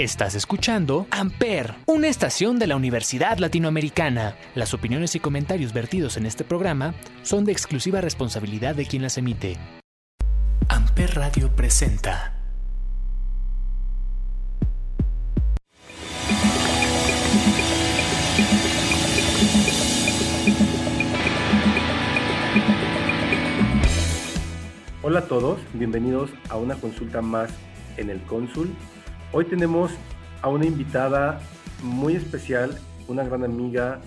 Estás escuchando Amper, una estación de la Universidad Latinoamericana. Las opiniones y comentarios vertidos en este programa son de exclusiva responsabilidad de quien las emite. Amper Radio presenta. Hola a todos, bienvenidos a una consulta más en el Cónsul Hoy tenemos a una invitada muy especial, una gran amiga,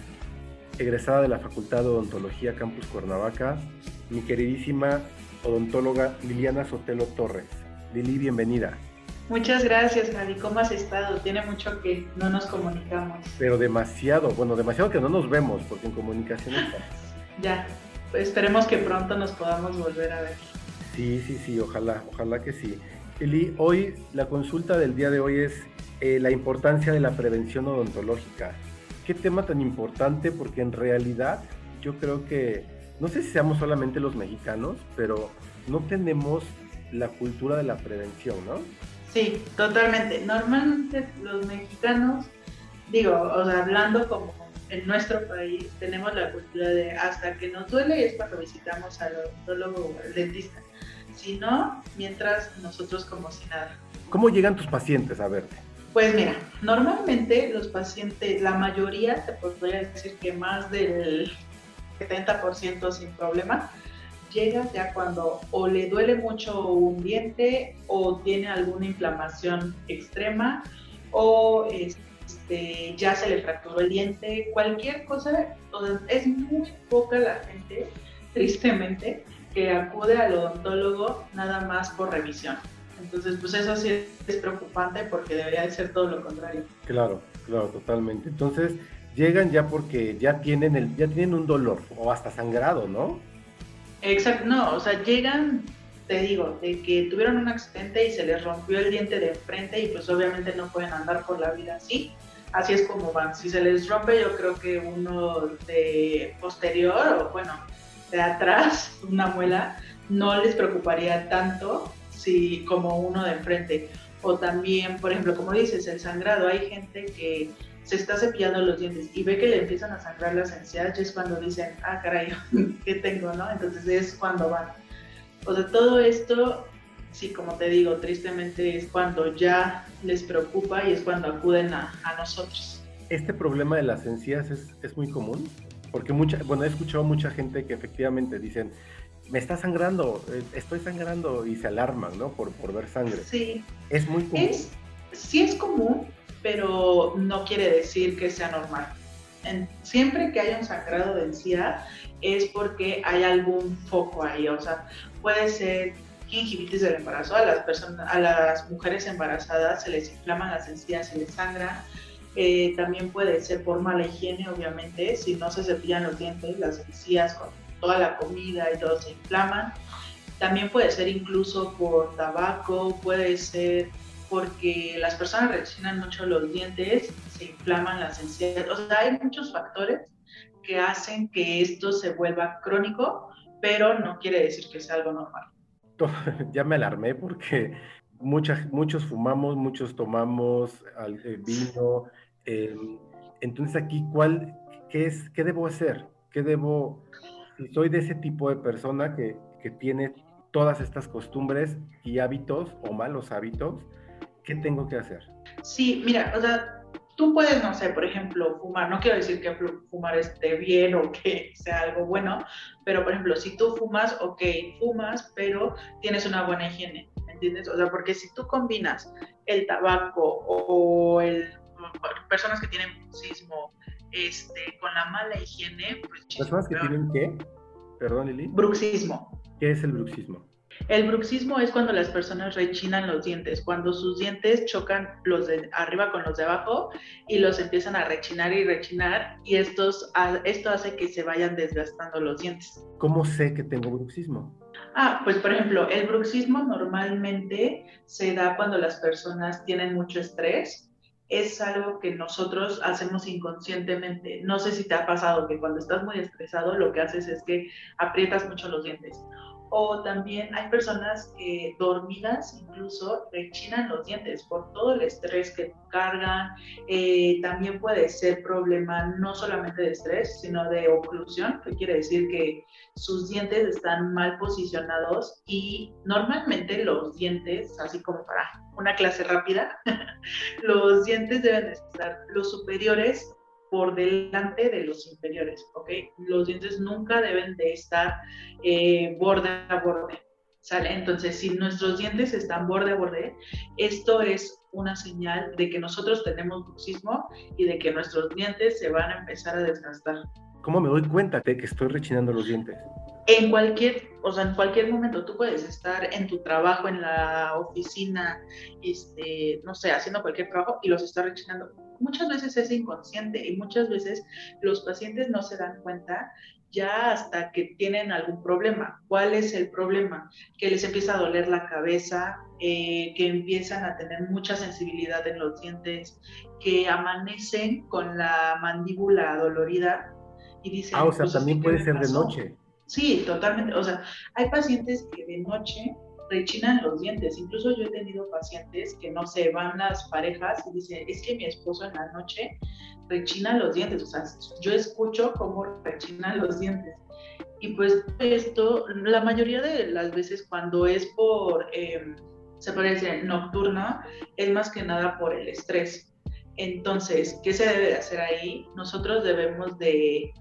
egresada de la Facultad de Odontología Campus Cuernavaca, mi queridísima odontóloga Liliana Sotelo Torres. Lili, bienvenida. Muchas gracias, Javi. ¿Cómo has estado? Tiene mucho que no nos comunicamos. Pero demasiado, bueno, demasiado que no nos vemos, porque en comunicación está. ya, pues esperemos que pronto nos podamos volver a ver. Sí, sí, sí, ojalá, ojalá que sí. Eli, hoy la consulta del día de hoy es eh, la importancia de la prevención odontológica. Qué tema tan importante porque en realidad yo creo que, no sé si seamos solamente los mexicanos, pero no tenemos la cultura de la prevención, ¿no? Sí, totalmente. Normalmente los mexicanos, digo, o sea, hablando como en nuestro país, tenemos la cultura de hasta que nos duele es cuando visitamos al odontólogo o al dentista sino mientras nosotros como si nada. ¿Cómo llegan tus pacientes a verte? Pues mira, normalmente los pacientes, la mayoría, te podría decir que más del 70% sin problema, llega ya cuando o le duele mucho un diente o tiene alguna inflamación extrema o este, ya se le fracturó el diente, cualquier cosa, es muy poca la gente, tristemente, que acude al odontólogo nada más por revisión. Entonces, pues eso sí es preocupante porque debería de ser todo lo contrario. Claro, claro, totalmente. Entonces, llegan ya porque ya tienen el ya tienen un dolor o hasta sangrado, ¿no? Exacto, no, o sea, llegan, te digo, de que tuvieron un accidente y se les rompió el diente de frente y pues obviamente no pueden andar por la vida así. Así es como van. Si se les rompe, yo creo que uno de posterior o bueno, de atrás, una muela, no les preocuparía tanto si como uno de enfrente. O también, por ejemplo, como dices, el sangrado. Hay gente que se está cepillando los dientes y ve que le empiezan a sangrar las encías y es cuando dicen, ah, caray, ¿qué tengo? ¿no? Entonces es cuando van. O sea, todo esto, sí, como te digo, tristemente es cuando ya les preocupa y es cuando acuden a, a nosotros. ¿Este problema de las encías es, es muy común? Porque mucha, bueno, he escuchado mucha gente que efectivamente dicen, me está sangrando, eh, estoy sangrando y se alarman, ¿no? Por, por ver sangre. Sí. Es muy común. sí es común, pero no quiere decir que sea normal. siempre que haya un sangrado de encía es porque hay algún foco ahí, o sea, puede ser gingivitis del embarazo, a las personas, a las mujeres embarazadas se les inflaman las encías, se les sangra, eh, también puede ser por mala higiene, obviamente, si no se cepillan los dientes, las encías con toda la comida y todo se inflaman. También puede ser incluso por tabaco, puede ser porque las personas reaccionan mucho los dientes, se inflaman las encías. O sea, hay muchos factores que hacen que esto se vuelva crónico, pero no quiere decir que sea algo normal. Ya me alarmé porque muchos fumamos, muchos tomamos eh, vino, Em, entonces aquí, ¿cuál, qué, es, ¿qué debo hacer? ¿Qué debo, si soy de ese tipo de persona que, que tiene todas estas costumbres y hábitos o malos hábitos, ¿qué tengo que hacer? Sí, mira, o sea, tú puedes, no sé, por ejemplo, fumar, no quiero decir que fumar esté bien o que sea algo bueno, pero por ejemplo, si tú fumas, ok, fumas, pero tienes una buena higiene, ¿entiendes? O sea, porque si tú combinas el tabaco o el personas que tienen bruxismo, este, con la mala higiene, pues... ¿Personas que tienen qué? Perdón, Lili. Bruxismo. ¿Qué es el bruxismo? El bruxismo es cuando las personas rechinan los dientes, cuando sus dientes chocan los de arriba con los de abajo y los empiezan a rechinar y rechinar y estos, esto hace que se vayan desgastando los dientes. ¿Cómo sé que tengo bruxismo? Ah, pues por ejemplo, el bruxismo normalmente se da cuando las personas tienen mucho estrés es algo que nosotros hacemos inconscientemente. No sé si te ha pasado que cuando estás muy estresado lo que haces es que aprietas mucho los dientes o también hay personas que dormidas incluso rechinan los dientes por todo el estrés que cargan. Eh, también puede ser problema no solamente de estrés, sino de oclusión, que quiere decir que sus dientes están mal posicionados y normalmente los dientes, así como para una clase rápida, los dientes deben estar los superiores por delante de los inferiores, ¿ok? Los dientes nunca deben de estar eh, borde a borde, ¿sale? Entonces, si nuestros dientes están borde a borde, esto es una señal de que nosotros tenemos bruxismo y de que nuestros dientes se van a empezar a desgastar. ¿Cómo me doy cuenta de que estoy rechinando los dientes? En cualquier, o sea, en cualquier momento tú puedes estar en tu trabajo, en la oficina, este, no sé, haciendo cualquier trabajo y los estás rechinando muchas veces es inconsciente y muchas veces los pacientes no se dan cuenta ya hasta que tienen algún problema. ¿Cuál es el problema? Que les empieza a doler la cabeza, eh, que empiezan a tener mucha sensibilidad en los dientes, que amanecen con la mandíbula dolorida y dicen... Ah, o sea, pues, también puede ser de noche. Sí, totalmente. O sea, hay pacientes que de noche rechinan los dientes. Incluso yo he tenido pacientes que no se van las parejas y dicen, es que mi esposo en la noche rechina los dientes. O sea, yo escucho cómo rechinan los dientes. Y pues esto, la mayoría de las veces cuando es por, eh, se parece nocturna, es más que nada por el estrés. Entonces, ¿qué se debe de hacer ahí? Nosotros debemos de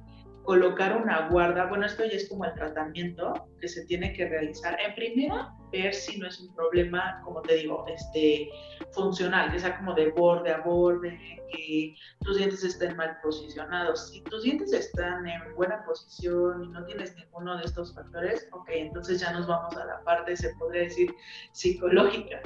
colocar una guarda, bueno, esto ya es como el tratamiento que se tiene que realizar. En primera, ver si no es un problema, como te digo, este, funcional, que sea como de borde a borde, que tus dientes estén mal posicionados. Si tus dientes están en buena posición y no tienes ninguno de estos factores, ok, entonces ya nos vamos a la parte, se podría decir, psicológica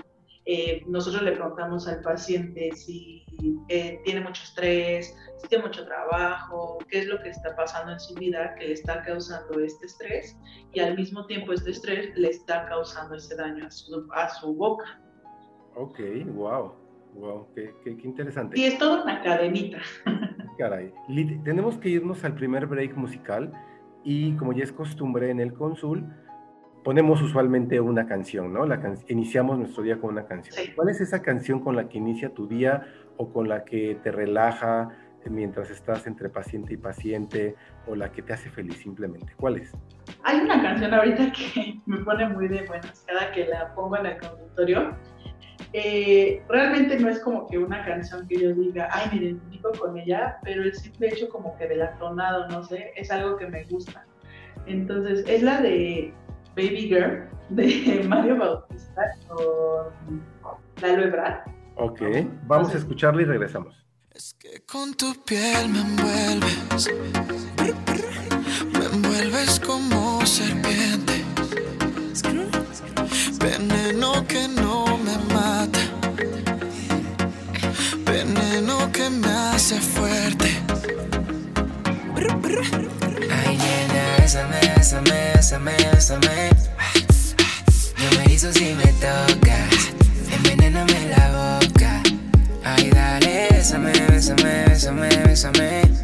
eh, nosotros le preguntamos al paciente si eh, tiene mucho estrés, si tiene mucho trabajo, qué es lo que está pasando en su vida que le está causando este estrés y al mismo tiempo este estrés le está causando ese daño a su, a su boca. Ok, wow, wow, qué, qué, qué interesante. Y es toda una cadenita. Caray, tenemos que irnos al primer break musical y como ya es costumbre en el consul, ponemos usualmente una canción, ¿no? La iniciamos nuestro día con una canción. ¿Cuál es esa canción con la que inicia tu día o con la que te relaja mientras estás entre paciente y paciente o la que te hace feliz simplemente? ¿Cuál es? Hay una canción ahorita que me pone muy de buenas cada que la pongo en el consultorio. Eh, realmente no es como que una canción que yo diga, ay, me identifico con ella, pero el simple hecho como que del atonado, no sé, es algo que me gusta. Entonces, es la de Baby Girl de Mario Bautista con Lalo Ebrard. Ok, vamos a escucharla y regresamos. Es que con tu piel me envuelves, me envuelves como serpiente, veneno que no me mata, veneno que me hace fuerte. Ay, nena, bésame, bésame, bésame, bésame. Hizo si me tocas. Envenéname la boca. Ay, dale, bésame, bésame, bésame, bésame.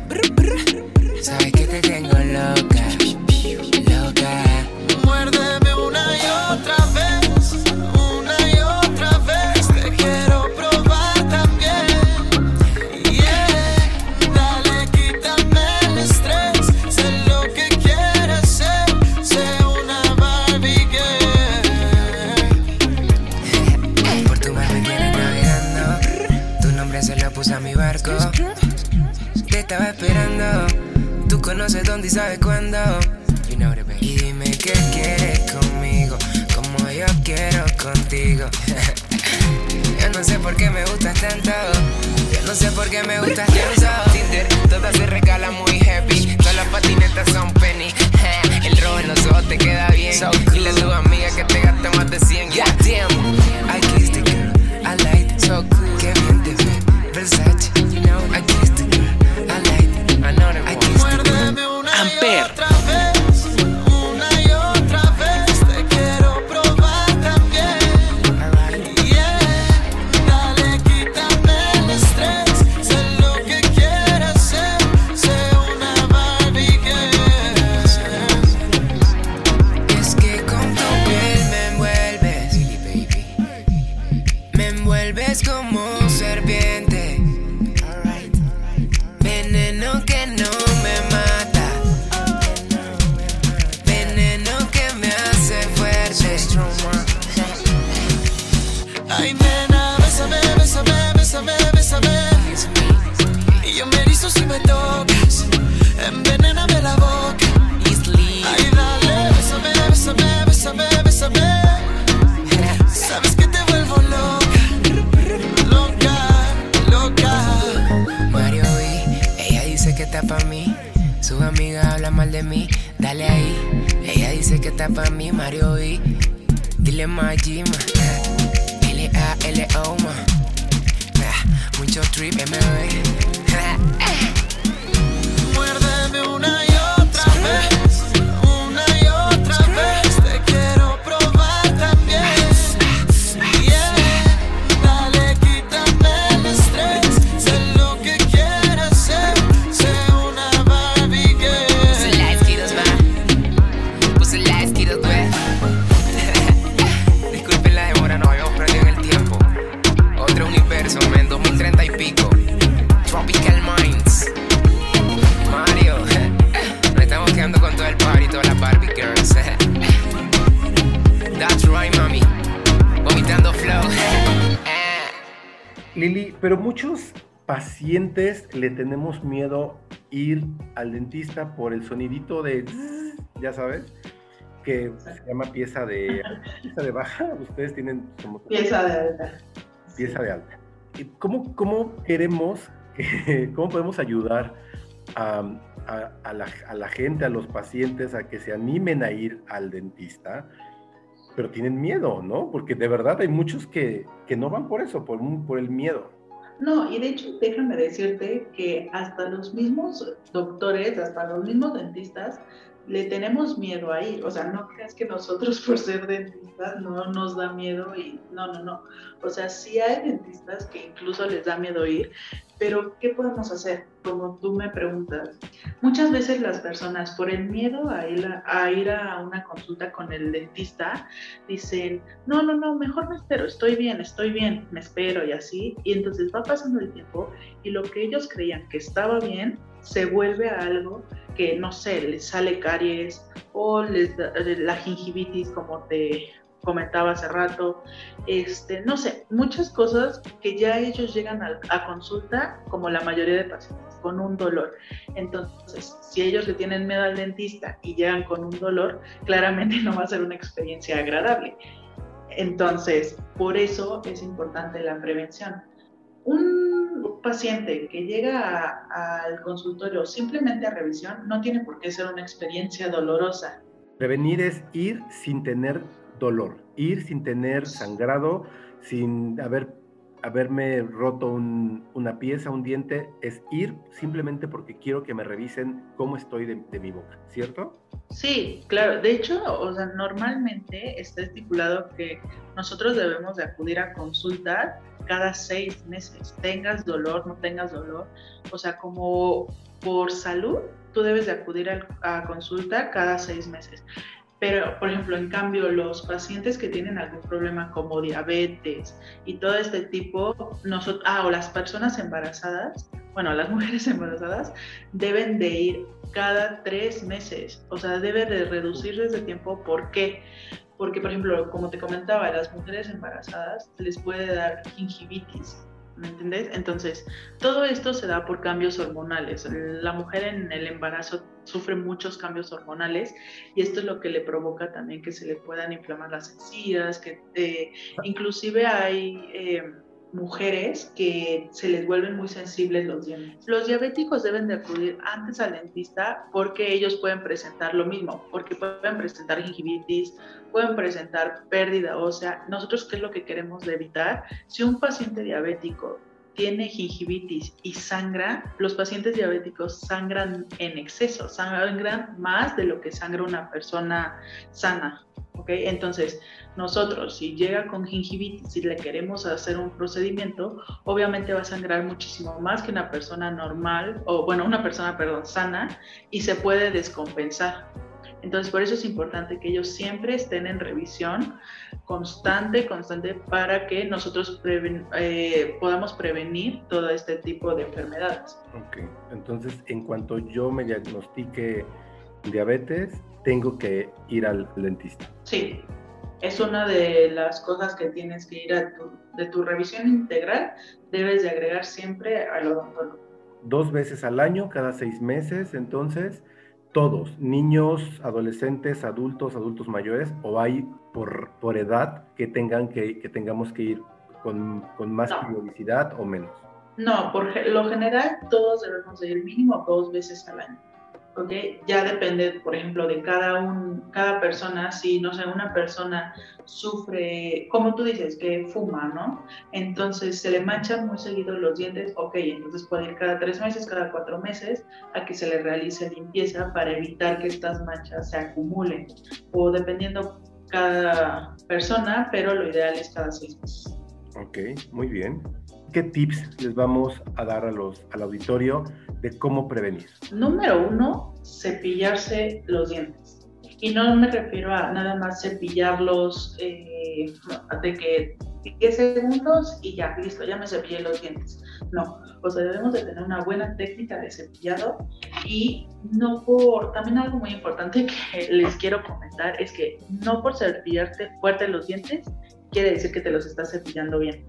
Dónde y sabes cuándo. You know it, baby. Y dime qué quieres conmigo, como yo quiero contigo. yo no sé por qué me gustas tanto. Yo no sé por qué me gustas tanto. Tinder, todas se regala muy happy. Todas las patinetas son penny. El rojo en los ojos te queda bien. Dile a tu amiga que te gaste más de 100. Yeah, damn. I kissed the girl. I liked. So cool. Que está pa' mí. Su amiga habla mal de mí, dale ahí. Ella dice que está pa' mí, Mario y dile Maggi, ma. L-A-L-O, ma. Ah, Mucho trip, MB. Muérdeme una y otra vez, Lili, pero muchos pacientes le tenemos miedo ir al dentista por el sonidito de, ya sabes, que se llama pieza de, pieza de baja. Ustedes tienen como Pieza de alta. pieza de alta. ¿Y ¿Cómo, cómo queremos, que- cómo podemos ayudar a, a- a la, a la gente, a los pacientes, a que se animen a ir al dentista? Pero tienen miedo, ¿no? Porque de verdad hay muchos que, que no van por eso, por, un- por el miedo. No, y de hecho déjame decirte que hasta los mismos doctores, hasta los mismos dentistas, le tenemos miedo a ir. O sea, no creas que nosotros por ser dentistas no nos da miedo y no, no, no. O sea, sí hay dentistas que incluso les da miedo ir, pero ¿qué podemos hacer? Como tú me preguntas, muchas veces las personas por el miedo a ir a, a ir a una consulta con el dentista dicen, no, no, no, mejor me espero, estoy bien, estoy bien, me espero y así. Y entonces va pasando el tiempo y lo que ellos creían que estaba bien se vuelve a algo que, no sé, les sale caries o les da- la gingivitis, como te comentaba hace rato, este, no sé, muchas cosas que ya ellos llegan a, a consulta, como la mayoría de pacientes, con un dolor. Entonces, si ellos le tienen miedo al dentista y llegan con un dolor, claramente no va a ser una experiencia agradable. Entonces, por eso es importante la prevención. Un paciente que llega al consultorio simplemente a revisión no tiene por qué ser una experiencia dolorosa. Prevenir es ir sin tener dolor, ir sin tener sangrado, sin haber, haberme roto un- una pieza, un diente, es ir simplemente porque quiero que me revisen cómo estoy de, de mi boca, ¿cierto? Sí, claro. De hecho, normalmente está estipulado que nosotros debemos de acudir a consulta cada seis meses, tengas dolor, no tengas dolor. O sea, como por salud, tú debes de acudir al- a, consulta cada seis meses. Pero, por ejemplo, en cambio, los pacientes que tienen algún problema como diabetes y todo este tipo, nosotros, ah, o las personas embarazadas, bueno, las mujeres embarazadas deben de ir cada tres meses, o sea, debe de reducirse ese tiempo. ¿Por qué? Porque, por ejemplo, como te comentaba, las mujeres embarazadas les puede dar gingivitis, ¿me entiendes? Entonces, todo esto se da por cambios hormonales. La mujer en el embarazo sufre muchos cambios hormonales y esto es lo que le provoca también que se le puedan inflamar las encías, que eh, inclusive hay... eh, mujeres que se les vuelven muy sensibles los dientes. Los diabéticos deben de acudir antes al dentista porque ellos pueden presentar lo mismo, porque pueden presentar gingivitis, pueden presentar pérdida ósea. Nosotros, ¿qué es lo que queremos evitar? Si un paciente diabético tiene gingivitis y sangra, los pacientes diabéticos sangran en exceso, sangran más de lo que sangra una persona sana. ¿Ok? Entonces, nosotros, si llega con gingivitis y le queremos hacer un procedimiento, obviamente va a sangrar muchísimo más que una persona normal, o bueno, una persona, perdón, sana, y se puede descompensar. Entonces, por eso es importante que ellos siempre estén en revisión constante, constante, para que nosotros eh, podamos prevenir todo este tipo de enfermedades. Ok, entonces en cuanto yo me diagnostique diabetes, tengo que ir al dentista. Sí, es una de las cosas que tienes que ir a tu, de tu revisión integral, debes de agregar siempre al odontólogo. Dos veces al año, cada seis meses, entonces, todos, niños, adolescentes, adultos, adultos mayores, o hay por, por edad que, tengan que, que tengamos que ir con, con más periodicidad o menos? No, por lo general todos debemos de ir mínimo dos veces al año. ¿Ok? Ya depende, por ejemplo, de cada, un, cada persona, si, no sé, una persona sufre, como tú dices, que fuma, ¿no? Entonces se le manchan muy seguido los dientes, ok, entonces puede ir cada tres meses, cada cuatro meses a que se le realice limpieza para evitar que estas manchas se acumulen, o dependiendo cada persona, pero lo ideal es cada seis meses. Ok, muy bien. ¿Qué tips les vamos a dar a los, al auditorio de cómo prevenir? Número uno, cepillarse los dientes. Y no me refiero a nada más cepillarlos eh, de que 10 segundos y ya, listo, ya me cepillé los dientes. No, o sea, debemos de tener una buena técnica de cepillado y no por, también algo muy importante que les quiero comentar es que no por cepillarte fuerte los dientes quiere decir que te los estás cepillando bien.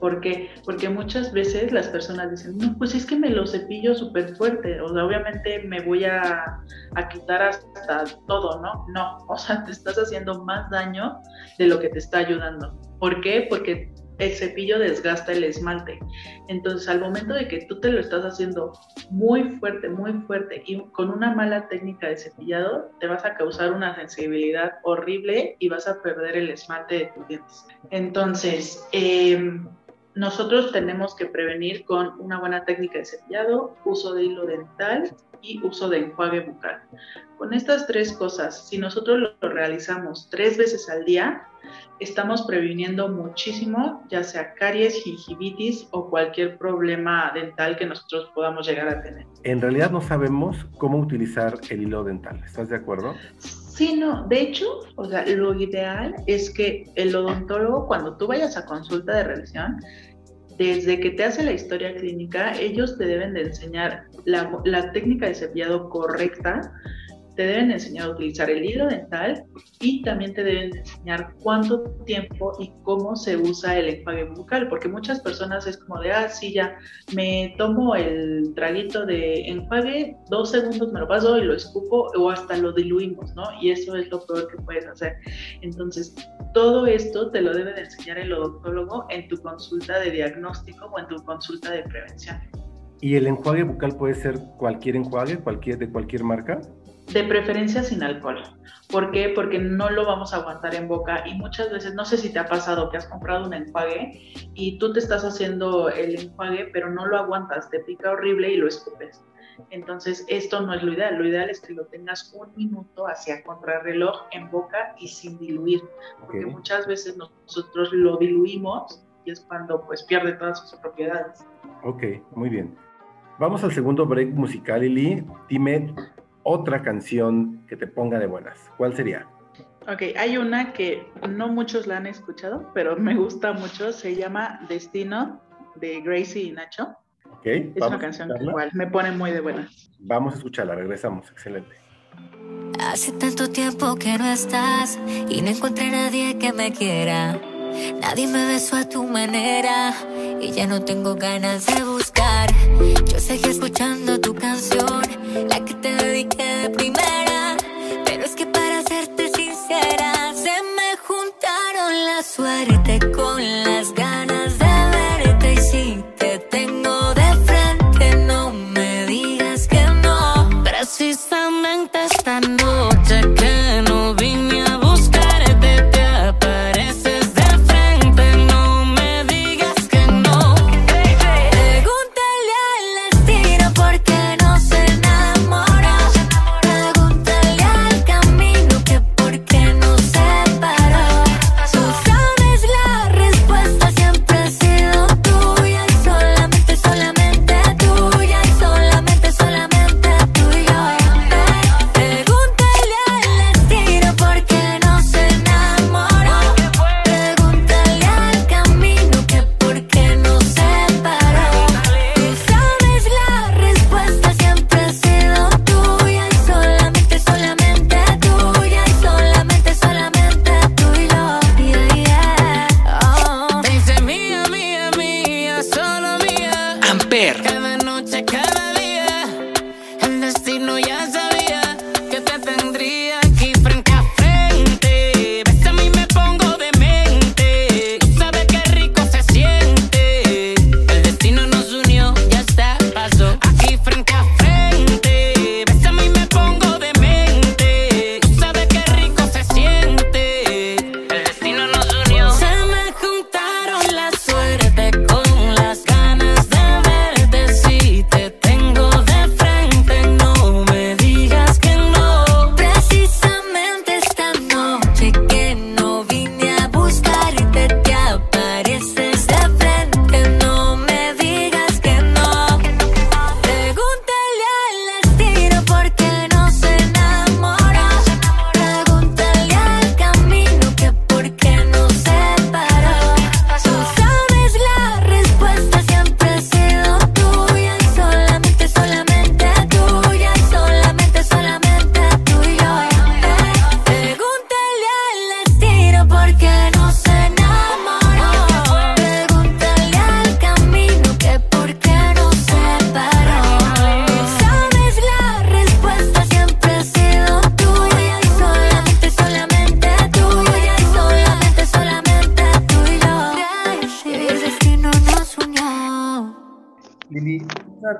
¿Por qué? Porque muchas veces las personas dicen, no, pues es que me lo cepillo súper fuerte, o sea, obviamente me voy a, a, quitar hasta todo, ¿no? No, o sea, te estás haciendo más daño de lo que te está ayudando. ¿Por qué? Porque el cepillo desgasta el esmalte. Entonces, al momento de que tú te lo estás haciendo muy fuerte, muy fuerte y con una mala técnica de cepillado, te vas a causar una sensibilidad horrible y vas a perder el esmalte de tus dientes. Entonces, eh, nosotros tenemos que prevenir con una buena técnica de cepillado, uso de hilo dental y uso de enjuague bucal. Con estas tres cosas, si nosotros lo realizamos tres veces al día, estamos previniendo muchísimo, ya sea caries, gingivitis o cualquier problema dental que nosotros podamos llegar a tener. En realidad no sabemos cómo utilizar el hilo dental, ¿estás de acuerdo? Sí, no, de hecho, o sea, lo ideal es que el odontólogo, cuando tú vayas a consulta de revisión, desde que te hace la historia clínica, ellos te deben de enseñar la, técnica de cepillado correcta te deben enseñar a utilizar el hilo dental y también te deben enseñar cuánto tiempo y cómo se usa el enjuague bucal, porque muchas personas es como de, ah, sí, ya, me tomo el traguito de enjuague, dos segundos me lo paso y lo escupo o hasta lo diluimos, ¿no? Y eso es lo peor que puedes hacer. Entonces, todo esto te lo debe de enseñar el odontólogo en tu consulta de diagnóstico o en tu consulta de prevención. ¿Y el enjuague bucal puede ser cualquier enjuague, cualquier, de cualquier marca? De preferencia sin alcohol. ¿Por qué? Porque no lo vamos a aguantar en boca y muchas veces, no sé si te ha pasado que has comprado un enjuague y tú te estás haciendo el enjuague, pero no lo aguantas, te pica horrible y lo escupes. Entonces, esto no es lo ideal. Lo ideal es que lo tengas un minuto hacia contrarreloj en boca y sin diluir, porque muchas veces nosotros lo diluimos y es cuando pues pierde todas sus propiedades. Ok, muy bien. Vamos al segundo break musical, Lili. Dime otra canción que te ponga de buenas. ¿Cuál sería? Ok, hay una que no muchos la han escuchado, pero me gusta mucho. Se llama Destino de Gracie y Nacho. Ok. Es una canción que igual me pone muy de buenas. Vamos a escucharla, regresamos. Excelente. Hace tanto tiempo que no estás y no encontré a nadie que me quiera. Nadie me besó a tu manera y ya no tengo ganas de buscar. Yo seguí escuchando tu canción, la que te suerte con las Amper. Cada noche,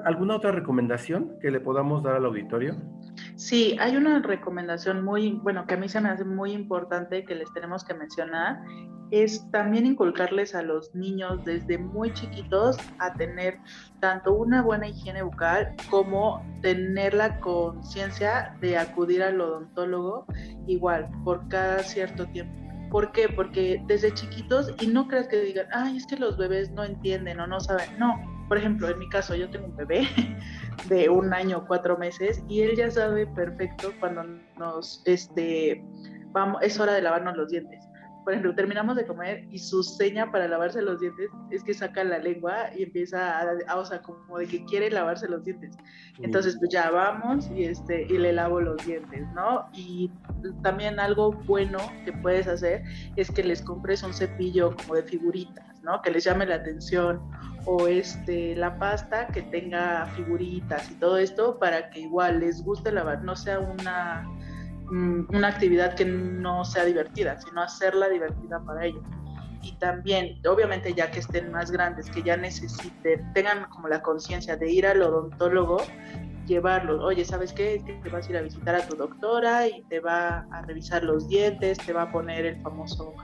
¿alguna otra recomendación que le podamos dar al auditorio? Sí, hay una recomendación muy, bueno, que a mí se me hace muy importante que les tenemos que mencionar, es también inculcarles a los niños desde muy chiquitos a tener tanto una buena higiene bucal como tener la conciencia de acudir al odontólogo igual por cada cierto tiempo. ¿Por qué? Porque desde chiquitos, y no creas que digan, ay, es que los bebés no entienden o no saben. No, por ejemplo, en mi caso, yo tengo un bebé de un año, cuatro meses, y él ya sabe perfecto cuando nos, este, vamos, es hora de lavarnos los dientes. Por ejemplo, terminamos de comer y su seña para lavarse los dientes es que saca la lengua y empieza a, a o sea, como de que quiere lavarse los dientes. Entonces, pues ya vamos y, este, y le lavo los dientes, ¿no? Y también algo bueno que puedes hacer es que les compres un cepillo como de figuritas, ¿no? Que les llame la atención o este, la pasta que tenga figuritas y todo esto para que igual les guste lavar, no sea una, una actividad que no sea divertida, sino hacerla divertida para ellos. Y también, obviamente ya que estén más grandes, que ya necesiten, tengan como la conciencia de ir al odontólogo, llevarlos, oye, ¿sabes qué? Te vas a ir a visitar a tu doctora y te va a revisar los dientes, te va a poner el famoso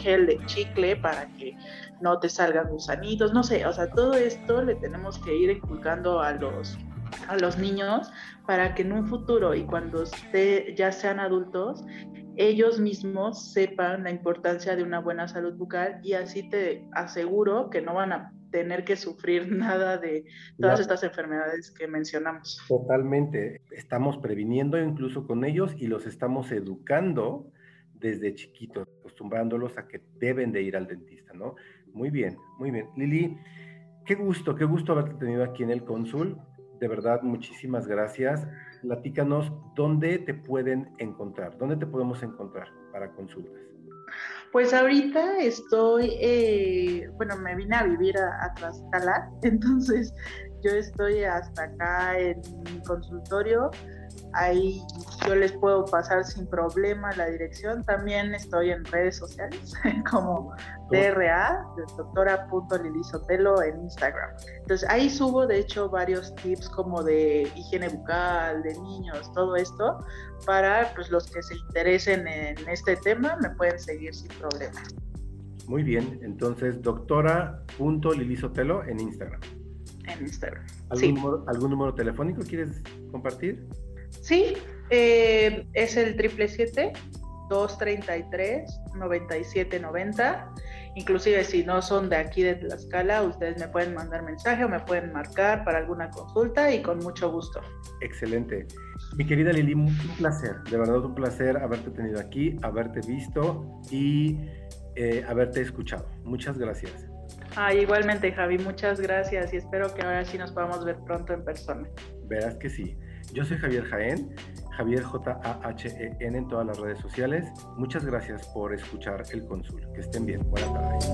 gel de chicle para que no te salgan gusanitos, no sé, o sea, todo esto le tenemos que ir inculcando a los, a los niños para que en un futuro y cuando esté, ya sean adultos, ellos mismos sepan la importancia de una buena salud bucal y así te aseguro que no van a tener que sufrir nada de todas estas enfermedades que mencionamos. Totalmente. Estamos previniendo incluso con ellos y los estamos educando desde chiquitos, acostumbrándolos a que deben de ir al dentista, ¿no? Muy bien, muy bien. Lili, qué gusto, qué gusto haberte tenido aquí en el cónsul. De verdad, muchísimas gracias. Platícanos dónde te pueden encontrar, dónde te podemos encontrar para consultas. Pues ahorita estoy, eh, bueno, me vine a vivir a, a Tlaxcala, entonces yo estoy hasta acá en mi consultorio, ahí yo les puedo pasar sin problema la dirección, también estoy en redes sociales como DRA, doctora.lilisotelo en Instagram. Entonces ahí subo de hecho varios tips como de higiene bucal, de niños, todo esto, para pues, los que se interesen en este tema me pueden seguir sin problema. Muy bien, entonces doctora.lilisotelo en Instagram. En Instagram. ¿Algún, Sí, número, ¿Algún número telefónico quieres compartir? Sí eh, es el 777-233-9790. Inclusive si no son de aquí de Tlaxcala, ustedes me pueden mandar mensaje o me pueden marcar para alguna consulta y con mucho gusto. Excelente. Mi querida Lili, un placer, de verdad un placer haberte tenido aquí, haberte visto y eh, haberte escuchado. Muchas gracias. Ah, igualmente Javi, muchas gracias y espero que ahora sí nos podamos ver pronto en persona. Verás que sí. Yo soy Javier Jaén, Javier J-A-H-E-N en todas las redes sociales. Muchas gracias por escuchar El Cónsul. Que estén bien. Buenas tardes.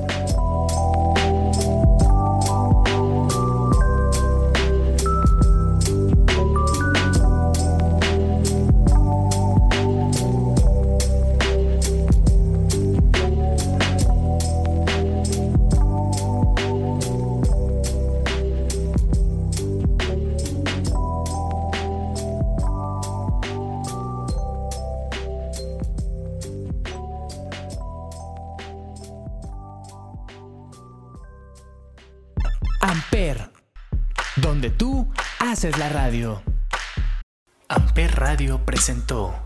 Haces la radio. Amper Radio presentó